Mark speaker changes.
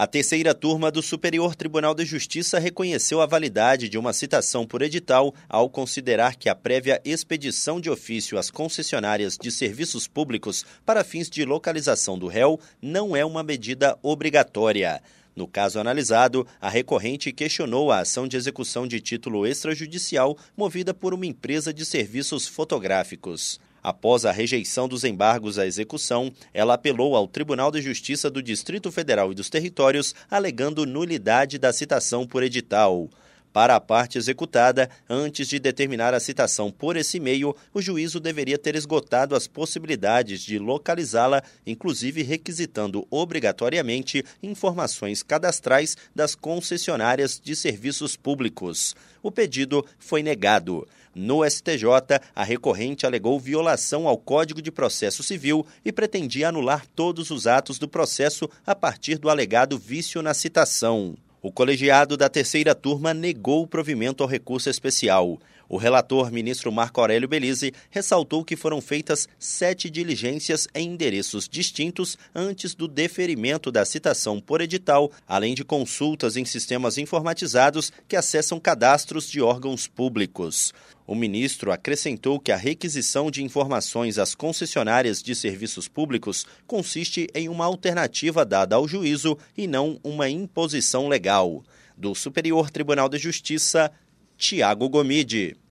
Speaker 1: A terceira turma do Superior Tribunal de Justiça reconheceu a validade de uma citação por edital ao considerar que a prévia expedição de ofício às concessionárias de serviços públicos para fins de localização do réu não é uma medida obrigatória. No caso analisado, a recorrente questionou a ação de execução de título extrajudicial movida por uma empresa de serviços fotográficos. Após a rejeição dos embargos à execução, ela apelou ao Tribunal de Justiça do Distrito Federal e dos Territórios, alegando nulidade da citação por edital. Para a parte executada, antes de determinar a citação por esse meio, o juízo deveria ter esgotado as possibilidades de localizá-la, inclusive requisitando obrigatoriamente informações cadastrais das concessionárias de serviços públicos. O pedido foi negado. No STJ, a recorrente alegou violação ao Código de Processo Civil e pretendia anular todos os atos do processo a partir do alegado vício na citação. O colegiado da terceira turma negou o provimento ao recurso especial. O relator, ministro Marco Aurélio Belize, ressaltou que foram feitas sete diligências em endereços distintos antes do deferimento da citação por edital, além de consultas em sistemas informatizados que acessam cadastros de órgãos públicos. O ministro acrescentou que a requisição de informações às concessionárias de serviços públicos consiste em uma alternativa dada ao juízo e não uma imposição legal. Do Superior Tribunal de Justiça, Tiago Gomide.